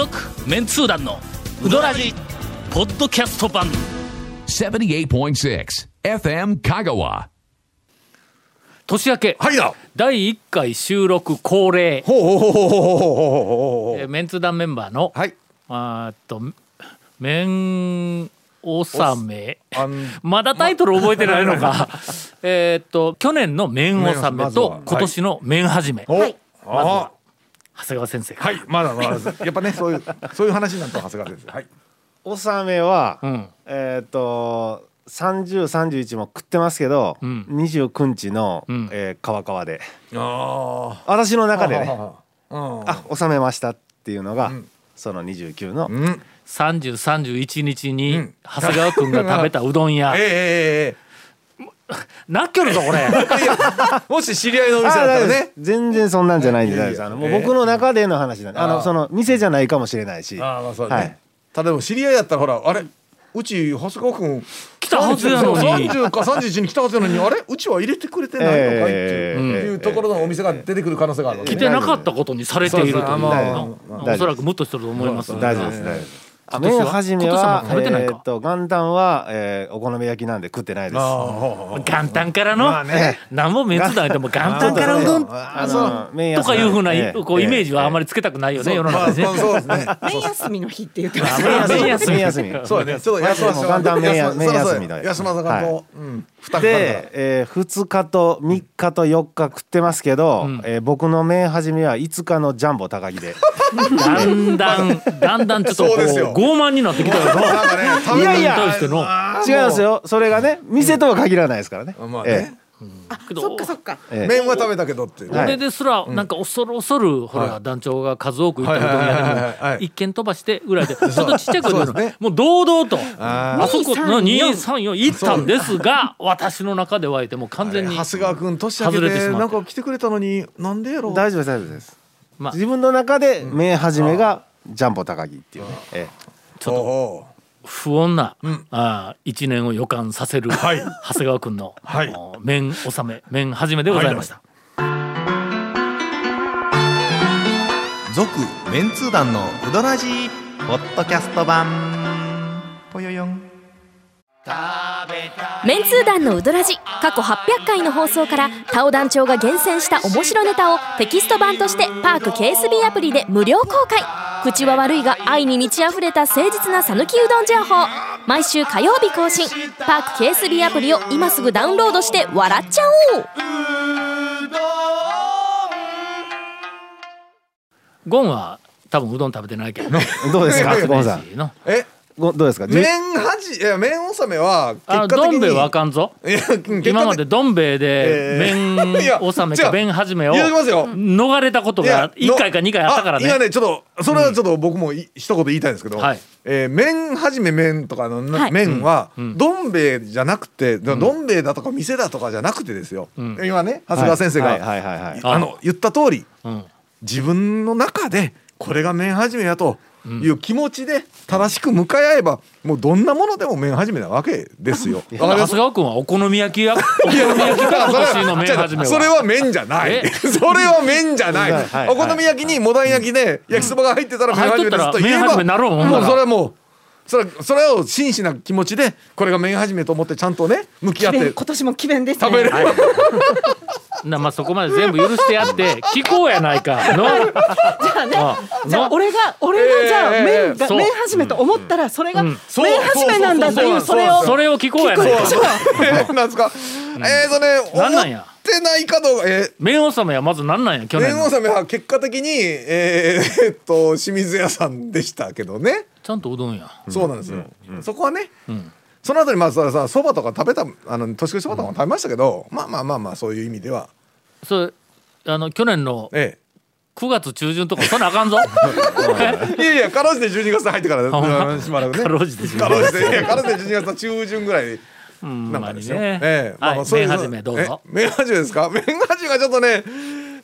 続メンツー団のウドラジポッドキャスト版。FM 香川年明け、はい第一回収録恒例。ーメンツ団メンバーの、はい。あーっと面納め。ん。まだタイトル覚えてないのか。えっと去年の面納めと今年の面始め、お。あ長谷川先生はいまだまだ やっぱねそういうそういう話になると長谷川先生。はい。納めは、うん。えっ、と3031も食ってますけど、ん。29日の、ん。えー川川で。あ私の中でね。ああ納めましたっていうのが、ん。その29の、うん。3031日にん。長谷川君が食べたうどん屋。えええええ なっきょるぞこれ。もし知り合いのお店だあったらね。全然そんなんじゃないんで大丈夫です。あのもう僕の中での話なんであのその店じゃないかもしれないし。ああまあそうだはねい。ただでも知り合いやったらほらあれうち長谷川君来たはずやのに。30か31に来たはずやのにあれうちは入れてくれてないのかいってえいう,、ー。いうところのお店が出てくる可能性があるね来てなかったことにされているというおそらくムッとしてると思います大丈夫です大丈夫ですあ今年は麺始めは食べてないか。えーっと元旦は、えーお好み焼きなんで食ってないです。元旦からの、まあね。何も熱だいても元旦からうどん？の麺屋さん。かいうふうな、ええ。こうイメージはあまりりつけたくないよね、そう。世の中でね。まあそうですね。麺休みの日って言ってまあした。麺休み。麺休み。そうやね。ちょっと休ませて元旦麺休みだよ。休ませかんと、うん負担かかるからで、えー、2日と3日と4日食ってますけど、えー僕の麺始めは5日のジャンボ高木で。だんだん、だんだんちょっとこうそうですよ傲慢になってきたよいやいや。違いますよ。それがね店とは限らないですからね、まあね、けどそっかそっか。麺は食べたけどって俺ですらなんか恐る恐るほら団長が数多く行ったうどん屋はいでも一軒飛ばしてぐらい。でちょっとちっちゃい声で言うの。そうですね。もう堂々と。ああそこの234 234行ったんですが私の中ではいてもう完全に長谷川君年明けてなんか来てくれたのになんでやろう？大丈夫です大丈夫です、まあ。自分の中で麺始めがジャンボ高木っていうね、えちょっとと不穏な、あ一年を予感させる、はい。長谷川君の、はい。あの麺納め麺始めでございました、続メンツー団のウドラジーポッドキャスト版。ぽよよん。メンツー団のウドラジ過去800回の放送からタオ団長が厳選した面白ネタをテキスト版としてパーク KSB アプリで無料公開口は悪いが愛に満ち溢れた誠実な讃岐うどん情報。毎週火曜日更新。パーク KSB アプリを今すぐダウンロードして笑っちゃおう。ゴンは多分うどん食べてないけど。ね えどうですか？ゴンさん。の。えごどうですか？麺はじいや麺納めは結あ果的に。どん兵衛はあかんぞ。今までどん兵衛でえー。いや麺納めか違う。麺始めを言いますよ。逃れたことが1回か2回あったからね。今ねちょっとそれはちょっと僕もい一言言いたいんですけど、はい。えー麺はじめ麺とかのな、はい。麺は、んどん兵衛じゃなくて、どん兵衛だとか店だとかじゃなくてですよ、ん。今ね長谷川先生が、はいはいはいはい。あの言った通りうん。自分の中でこれが麺はじめやという気持ちで正しく向かい合えばもうどんなものでも麺はじめなわけですよ。長谷川君はお好み焼きや お好み焼きが今年の麺始めはそれは麺じゃない。え それは麺じゃない、はいはい。お好み焼きにモダン焼きで焼きそばが入ってたら麺始めですと言えばもうら。それはもうそれそれを真摯な気持ちでこれが麺始めと思ってちゃんとね向き合って。今年も奇弁ですね。食べれば、なまあそこまで全部許してやって 聞こうやないか。のじゃあね。あじゃあの俺が俺がじゃあええ麺が麺始めと思ったらそれが麺始めなんだというそれをそれを聞こうやないか。で すか、えーとねなんなんや？思ってないかどうか。えー。麺納めはまずなんなんや去年の。麺納めは結果的にえーえーっと清水屋さんでしたけどね、ちゃんとうどんや。そうなんですよ、そこはね、その後にまあそれさそばとか食べたあの年越しそばとかも食べましたけど、まあまあまあまあそういう意味では。それあの去年のえ9月中旬とかそんなあかんぞ。え いやいやかろうじて12月入ってからしばらくね。かろうじて12月。かろうじていやかろうじて12月の中旬ぐらい。うんなんかですよ、ね。ええ。まあそういう麺始めどうぞ。え麺始めですか？麺始めがちょっとね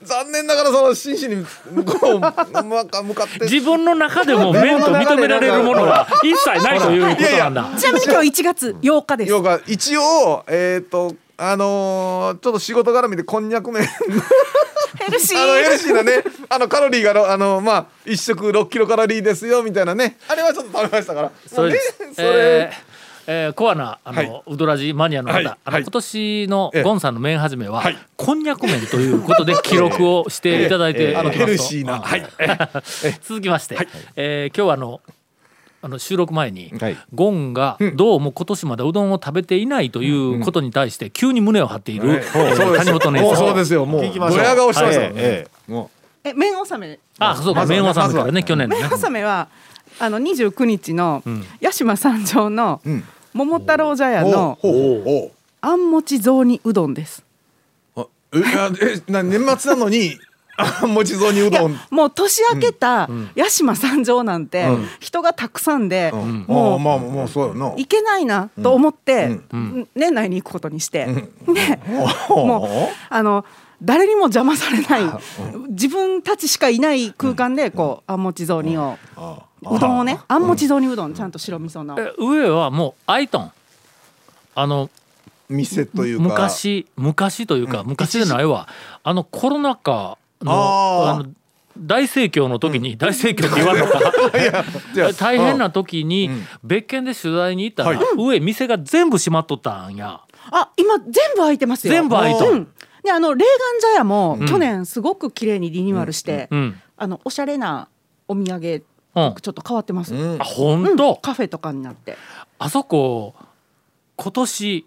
残念ながらその真摯に向こう向かって。自分の中でも麺と認められるものは一切ないということなんだ。ちなみに今日1月8日です。要が一応えっ、とあのーちょっと仕事絡みでこんにゃく麺。ヘルシあのヘルーシーなねあのカロリーがろあのまあ一食6キロカロリーですよみたいなね。あれはちょっと食べましたから。それです。ねそれ、えーえーコアなあの、はい。ウドラジマニアの方、はい。はい。あの今年のええ。ゴンさんの麺始めは、はい。こんにゃく麺ということで記録をしていただいて おりますと、あのヘルシーなうんはい。続きまして、えー今日はあのあの収録前に、はい。ゴンがどうも今年までうどんを食べていないということに対して急に胸を張っている、谷本姉さん。そうですよ。もう聞きましょう。ドヤ顔してましたもんね、えもえ麺納め？あそうか麺はさんからね去年のね。麺納めはあの29日のん。八島三条のう、うん、桃太郎茶屋のあんもち雑煮うどんです。えあえな年末なのに あもち雑煮うどん。もう年明けた八島三条なんてうん。人がたくさんで、うん。もうまあもうそうやな。行けないなと思って、ん。年内に行くことにして、でもうあの誰にも邪魔されない自分たちしかいない空間でこうあんもち雑煮を。あうどんをねあんもち雑煮うどんちゃんと白味噌の。え上はもうアイトン。あの店というか。昔昔というか、昔でないわ。あのコロナ禍のあの大盛況の時に、大盛況って言わんのか 大変な時にうん。別件で取材に行ったら、はい。上店が全部閉まっとったんや。あ今全部開いてますよ。全部開いとるうん。であのレーガン茶屋も去年すごく綺麗にリニューアルして、うん。あのおしゃれなお土産うん。ちょっと変わってます、うん。あ本うん。当、カフェとかになって。あそこ今年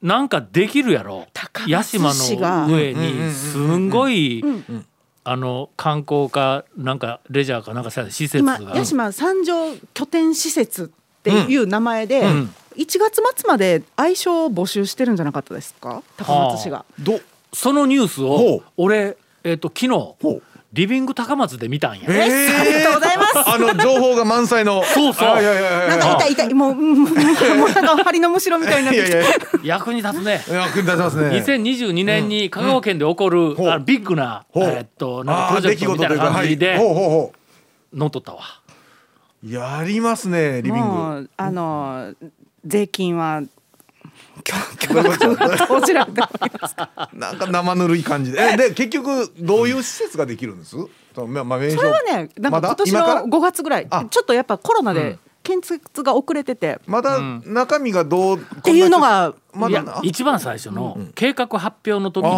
なんかできるやろ。高屋島松市が。の上にすんごい、ん。あの観光かなんかレジャーかなんかさ施設が。今八島三条拠点施設っていう名前で、ん。1月末まで愛称を募集してるんじゃなかったですか？高松市が。どそのニュースほをう。俺、えっと昨日リビング高松で見たんや。えありがとうございます。あの情報が満載の。そうそう。あいやいやいやいや。なんか痛い痛いもううんもうなんか針のむしろみたいにな役に立つね。や役に立ちますね2022年に香川県で起こる、あのビッグな、えっとなんかプロジェクトみたい事というかな感じではい。ほうほうほ乗っとったわ。うやりますねリビング。もうあの税金は どちらでなんか生ぬるい感じで。えで結局どういう施設ができるんです？そのまあまあ名称。それはねなんか今年今から？の5月ぐらい。あ。ちょっとやっぱコロナでうん。建設が遅れてて。まだ中身がどう？っっていうのがいやま一番最初の計画発表の時に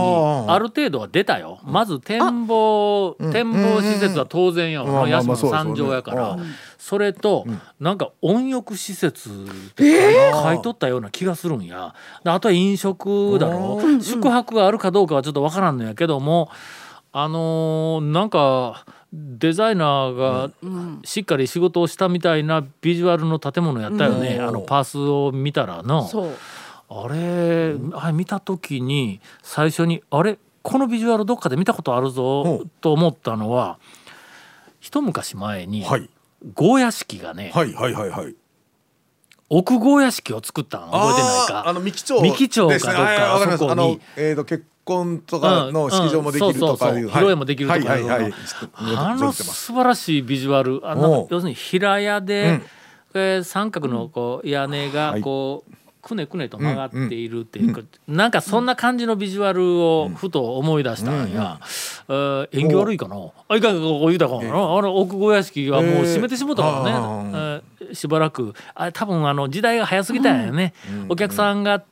ある程度は出たよ。まず展望展望施設は当然よ。うん。まあまあ八島まあそうですよね三条やから。うん。それとなんか温浴施設って書いとったような気がするんや。であとは飲食だろ。宿泊があるかどうかはちょっとわからんのやけども。あのーなんかデザイナーがしっかり仕事をしたみたいなビジュアルの建物やったよね、うん。あのパースを見たらの。あれ、あれ見た時に最初にあれこのビジュアルどっかで見たことあるぞと思ったのは一昔前にはい。ゴーヤ式がね、はいはいはいはい。奥ゴーヤ式を作ったん覚えてないあーあか。の三木町三木町かどっかあそこに。えーと結婚とかの式場もできるとかい披露宴もできるとかはいはいはい。あの素晴らしいビジュアル。あの要するに平屋で、うん。えー三角のこう屋根がはい。こう、くねくねと曲がっているっていうか、なんかそんな感じのビジュアルをふと思い出したんや、えー縁起悪いかな？あいかんかこう言うたかな、あの奥小屋敷はもう閉めてしもたからね、ええーーしばらく。あれ多分あの時代が早すぎたんやね、お客さんがつ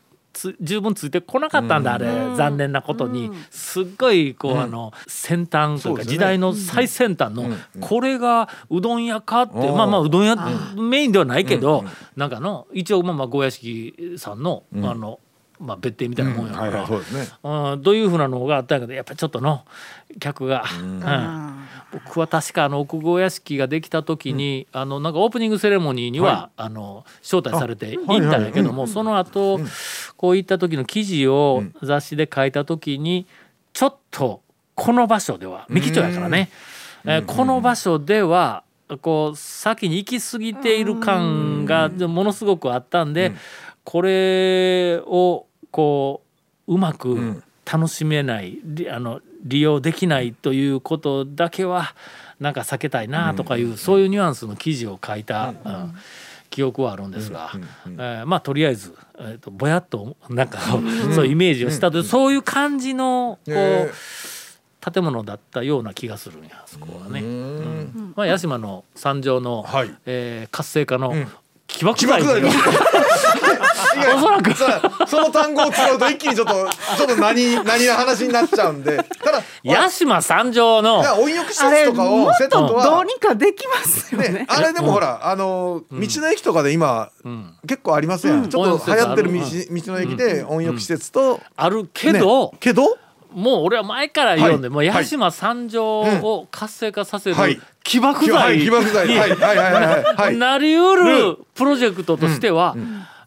十分ついてこなかったんだ、あれ。残念なことに、すっごいこう、あの先端というか時代の最先端の、うん。これがうどん屋かって、まあまあうどん屋メインではないけど、なんかの一応まあまあ小屋敷さんの、あのまあ別邸みたいなもんやから、はいはいそうですね。うん、どういうふうなのがあったんやけどやっぱりちょっとの客が、うん僕は確かあの奥郷屋敷ができた時に、あのなんかオープニングセレモニーには、あの招待されて行ったんやけども、その後、こういった時の記事を雑誌で書いた時にちょっとこの場所では三木町やからね、えーこの場所ではこう先に行き過ぎている感がものすごくあったんで、これをこううまく楽しめない、りあの利用できないということだけはなんか避けたいなとかいう、そういうニュアンスの記事を書いた、うん。記憶はあるんですが、えーまあとりあえず、えー、とぼやっとなんかそういうイメージをしたと、そういう感じのこう、え。建物だったような気がするんやそこはね。うん。まあ、屋島の三条の、はい。えー活性化のん。起爆剤おそらく。さその単語を使うと一気にちょっとちょっと何何の話になっちゃうんで。ただ 屋島三条の温浴施設とかをセットととどうはにかできますよね。ね、あれでもほら、あの道の駅とかで今、ん。結構ありますやん、ちょっと流行ってる道道の駅で温浴施設と、あるけど、ねけど？もう俺は前から言うんで、はい。もう屋島三条を活性化させるはい。起爆剤になりうるプロジェクトとしては、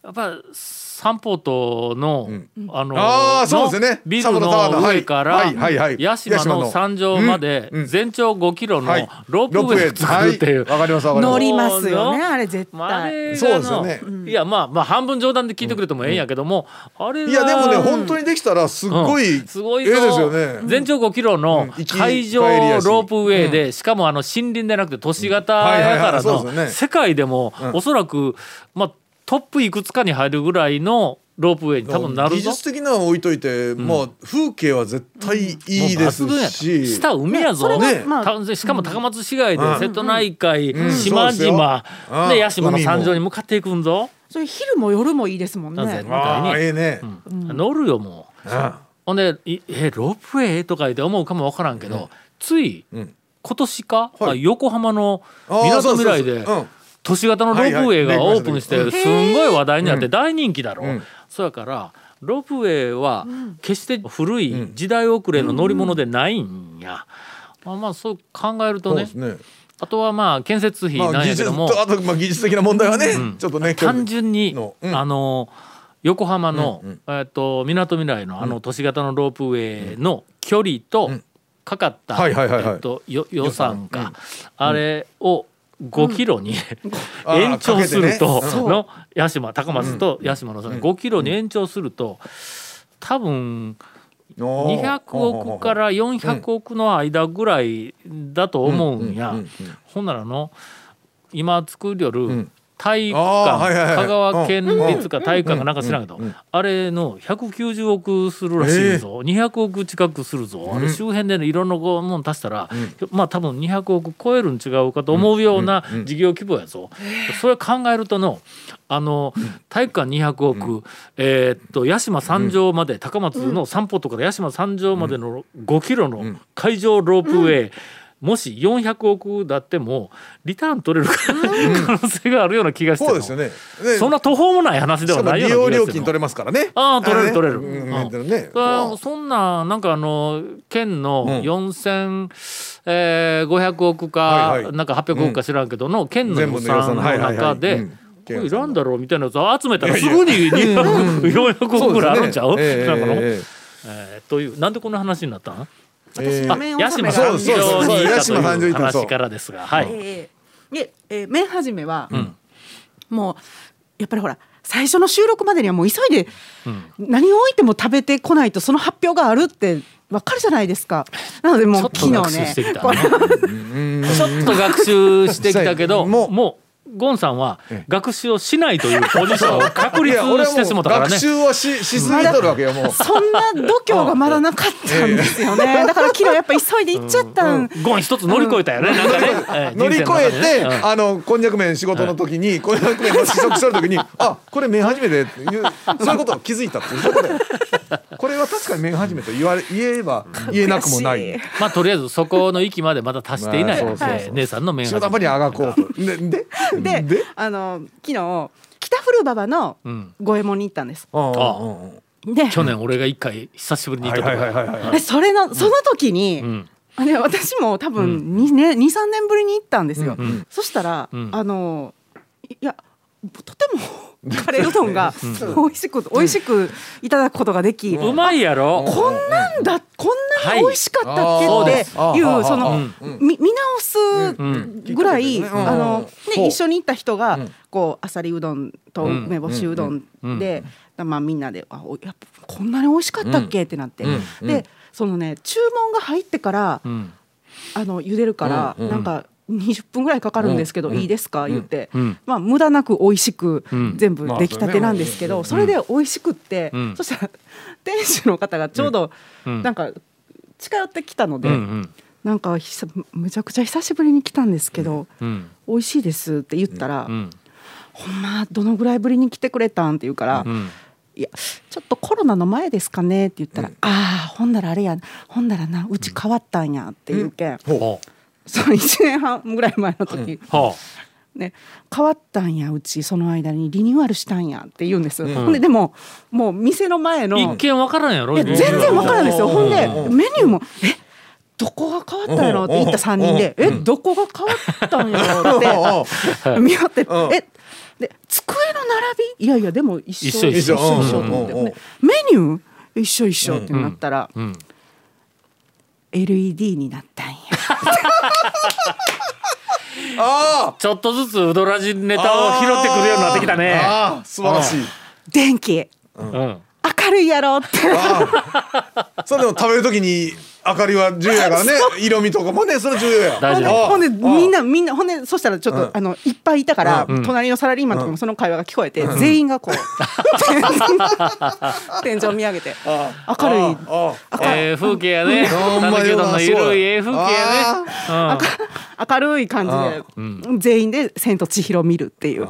やっぱり三ポートの、あのあーそうですよね。のビルのの上からはいはいはい。屋島の三条までうんうん。全長5キロのはい。ロープウェイを作るっていう。はい。わかりますわかります。乗りますよねあれ絶対。れそうですよね。いやまあまあ半分冗談で聞いてくれてもええんやけども、あれがいやでもね本当にできたらすっごい、うん。すごいぞええですよね。全長5キロの海上ロープウェイで、し。かもあの森林でなくて都市型やからの世界でもうん。おそらくまあトップいくつかに入るぐらいのロープウェイに多分なるぞ。技術的なのは置いといて、まあ風景は絶対いいですし、下海やぞ、ねまあ。たしかも高松市街でうん。瀬戸内海、ん。島々うんで屋島の山上に向かっていくんぞ。それ昼も夜もいいですもんね。ああええね、乗るよもう。うん。ほんでいえロープウェイとか言って思うかもわからんけど、ついうん。今年か、はい。あ横浜のあー港未来でそう。そうそううん都市型のロープウェイがオープンしてすんごい話題になって大人気だろ、うん。そうやからロープウェイは決して古い時代遅れの乗り物でないんや、まあまあそう考えるとねあとはまあ建設費なんやけども、とあとまあ技術的な問題はね、ん。ちょっとね単純に、のうん。あの横浜の、うんうん。えっと港未来のあの都市型のロープウェイの距離とうん。かかった、はいはいはいはい。えっとよ予算か、うん。あれを5キロに、あー延長するとねの屋島高松と屋島のその5キロに延長すると多分おー。200億から400億の間ぐらいだと思うんや。うん。うん。うん。うん。ほんならの今作りよるん体育館香川県立か体育館かなんか知らんけどあれの190億するらしいぞ。200億近くするぞ。あれ周辺でのいろんなもの足したらまあ多分200億超えるん違うかと思うような事業規模やぞ。それ考えるとのあの体育館200億、えーっと屋島三条まで高松の散歩とかで屋島三条までの5キロの海上ロープウェイ、もし400億だってもリターン取れる可能性があるような気がしてそうですよね。ねそんな途方もない話ではないような気がして利用料金取れますからね。あー取れる取れる。あねう。そんななんかあの県のうん。4500億か、なんか800億か知らんけどの県の予算の中でいらんだろうみたいなやつを集めたらすぐに200 400億ぐらいあるんちゃう？そうですねなんかのえというなんでこんな話になったん？ええあ麺屋島納め三が条にい話からですがはい。えーで、えー、麺始めは、ん。もうやっぱりほら最初の収録までにはもう急いでうん。何を置いても食べてこないとその発表があるってわかるじゃないですか。なのでもうちょっと昨学日ね習してきた。これ。な ちょっと学習してきたけど もうもうゴンさんは学習をしないというポジションを確立してしもたからね。学。習はししすぎとるわけよもう。そんな度胸がまだなかったんですよね。だから昨日やっぱ急いで行っちゃったん。ゴン一つ乗り越えたよね、なんかね。えー。乗り越えて、ねあのこんにゃく麺仕事の時に、こんにゃく麺の試食する時にあこれ麺始めていうそういうことを気づいたっていうことでこれは確かに麺始めと言われ言えば言えなくもない。まあとりあえずそこの域までまだ達していない、姉さんの面仕事場にあがこうと。でであの昨日北古馬場のうん。五右衛門に行ったんです。ああで去年俺が一回久しぶりに行ったとこはいはいはいはいはい。でそれのその時に、うん。あれ私も多分にね二三年ぶりに行ったんですよ。ん。そしたら、うん。あのいやとてもカレーうどんが美味しく美味しくいただくことができ、うまいやろ、こんなんだこんなに美味しかったっけはいっていう、その、見直すぐらい、うん。あのね一緒に行った人が、う。ん。こうあさりうどんとうん。梅干しうどんうん。で、まあみんなであおやっぱこんなに美味しかったっけ、ってなって、でそのね注文が入ってから、うん。あの茹でるから、なんか20分ぐらいかかるんですけど、うん。いいですか、言って、うん。まあ無駄なく美味しくうん。全部出来たてなんですけど、まあそれで美味しくって、うん。そしたら店主の方がちょうどうん。なんか近寄ってきたので、うんうん。なんかひさめちゃくちゃ久しぶりに来たんですけど、うん。美味しいですって言ったら、うん。ほんまどのぐらいぶりに来てくれたんって言うから、うん。いやちょっとコロナの前ですかねって言ったら、ああほんならあれやほんならなうち変わったんやっていうけん、ほその1年半ぐらい前の時、うほね、変わったんやうちその間にリニューアルしたんやって言うんです、ほんででももう店の前のう一見わからんやろ全然わからないですよ。ほんでうん。メニューもえどこが変わったんやろって言った3人でえどこが変わったんやろって見張ってうん。えで机の並び？いやいやでも一緒。一緒一緒。一緒って。メニュー？一緒一緒ってなったらうん LED になったんや。あちょっとずつウドラジネタを拾ってくるようになってきたね。ああ素晴らしい。電気。うん。明るいやろって。それでも食べるときに明かりは重要やからね。色味とかもねそれ重要や。大事ああ。ほんであみんなみんなほんでそしたらちょっと、うん。あのいっぱいいたから、うん。隣のサラリーマンとかもその会話が聞こえて、全員がこう 天井見上げて明るいああ。あええ風景やね。ほんま讃岐うどんのゆるい。ええ風景やね。明るい感じで、全員で「千と千尋」見るっていう。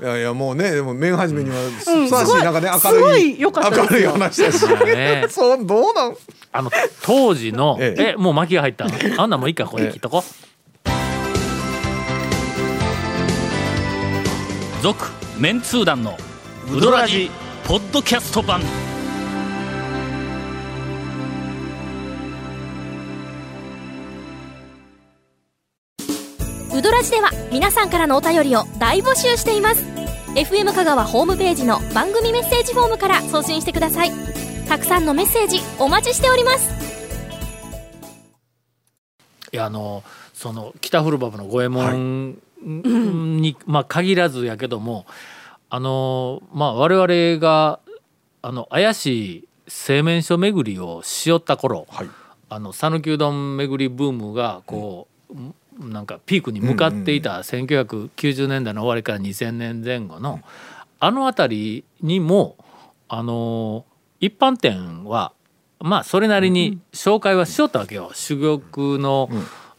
いやいやもうねでも面始めにはふうん。さわしいなんかねすごい明るいすごい良かったですよ。明るい話だし。ね。そうどうなん？あの当時のええ。えもう巻きが入ったの？あんなんもういいかこれ切っとこ続メンツー団のウドラジポッドキャスト版ウドラジでは皆さんからのお便りを大募集しています。FM 香川ホームページの番組メッセージフォームから送信してください。たくさんのメッセージお待ちしております。いやあのその北古馬場の五右衛門に、まあ限らずやけどもあのまあ我々があの怪しい製麺所巡りをしよった頃、はいあの讃岐うどん巡りブームがこう、なんかピークに向かっていた1990年代の終わりから2000年前後のあの辺りにもあの一般店はまあそれなりに紹介はしよったわけよ。珠玉の、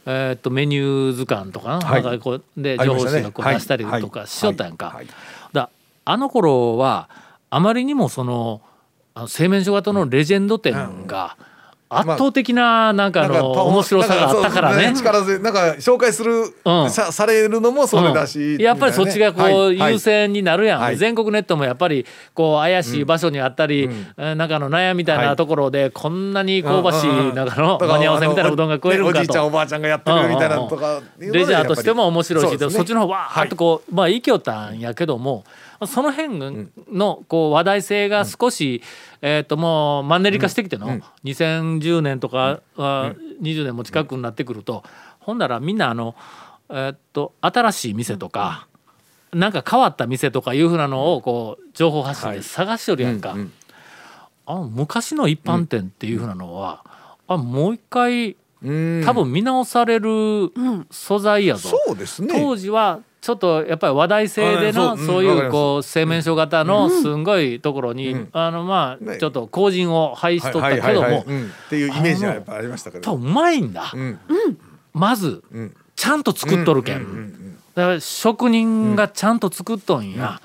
えー、とメニュー図鑑とかな,、んかこうで情報誌がこう出したりはいとかしよったやんか。はい。だあの頃はあまりにもその製麺所型のレジェンド店が圧倒的ななんかあの面白さがあったからね力強いなんか紹介する、うんさされるのもそれだし、うんやっぱりそっちがこう優先になるやん、はい全国ネットもやっぱりこう怪しい場所にあったり、うなんかあの悩みたいはないところでこんなに香ばしいなんかの間に合わせみたいなうどんが食えるんかねおじいちゃんおと。ばあちゃんがやってるみたいなのとかレジャーとしても面白いしそっちの方わーっとこう、まあ生きよったんやけどもその辺のこう話題性が少し、えー、ともうマンネリ化してきての、2010年とか、あ20年も近くになってくると、ほんならみんなあの、えー、と新しい店とか、なんか変わった店とかいうふうなのをこう情報発信で探しとるやんか。うん。うん。あの昔の一般店っていうふうなのは、あもう一回うん多分見直される素材やぞ。そうですね。当時はちょっとやっぱり話題性でのあそういうこう製麺所型のすんごいところにうん。あのまあね。ちょっと後陣を排しとったけども。っていうイメージはやっぱありましたけど。ぱうまいんだ。うん。まずうん。ちゃんと作っとるけん。だから職人がちゃんと作っとんや。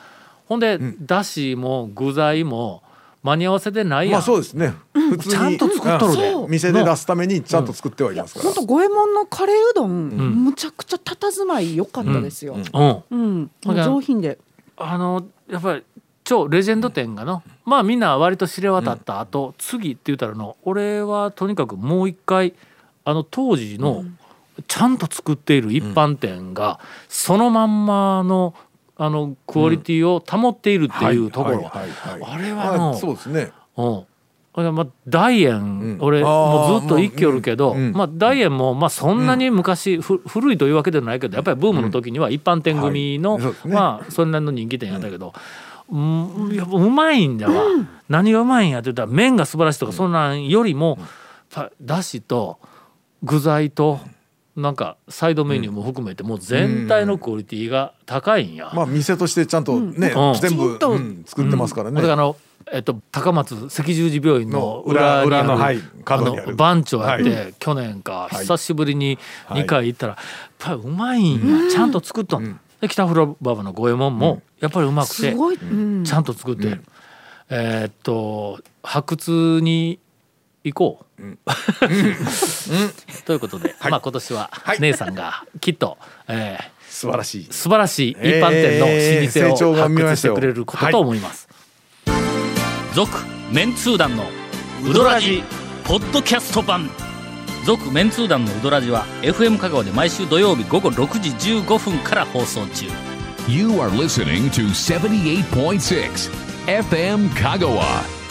ほんでだしも具材も間に合わせでないやん。まあそうですね。普通に。ちゃんと作っとるで。う。ん店で出すためにちゃんと作ってはいますから。本当五右衛門のカレーうどん、ん。むちゃくちゃ佇まい良かったですよ。うん。うん、上品で。あのやっぱり超レジェンド店がのまあみんな割と知れ渡った後、次って言ったらの俺はとにかくもう一回あの当時のちゃんと作っている一般店がそのまんまのあのクオリティを保っているっていうところ、あれはのまあそうですね。うん。まあ大円、うん。俺もうずっと生きよるけど、まあ大円もまあそんなに昔、ふ古いというわけではないけどやっぱりブームの時には一般店組の、まあそれなりの人気店やったけど、うん、やっぱうまいんだわ、何がうまいんやって言ったら麺が素晴らしいとか、そんなんよりもだしと具材となんかサイドメニューも含めてもう全体のクオリティが高いんや。まあ店としてちゃんとねうん。全部うん。作ってますからね。だからあのえっと、高松赤十字病院のの裏にある裏裏のはいにある。の番長やって、は去年かはい。久しぶりに2回行ったら、やっぱりうまいんや、ちゃんと作っとん、で北風呂馬場の五右衛門もやっぱりうまくて、すごい、うん。ちゃんと作って。る、えーっと発掘に行こう、ということで、まあ今年は姉さんがきっと、えー素晴らしい。素晴らしい一般店の老舗を発掘したてくれることと思います。続、メンツー団のウドラジポッドキャスト版。続メンツー団のウドラジは FM 香川で毎週土曜日午後6時15分から放送中。You are listening to 78.6 FM Kagawa.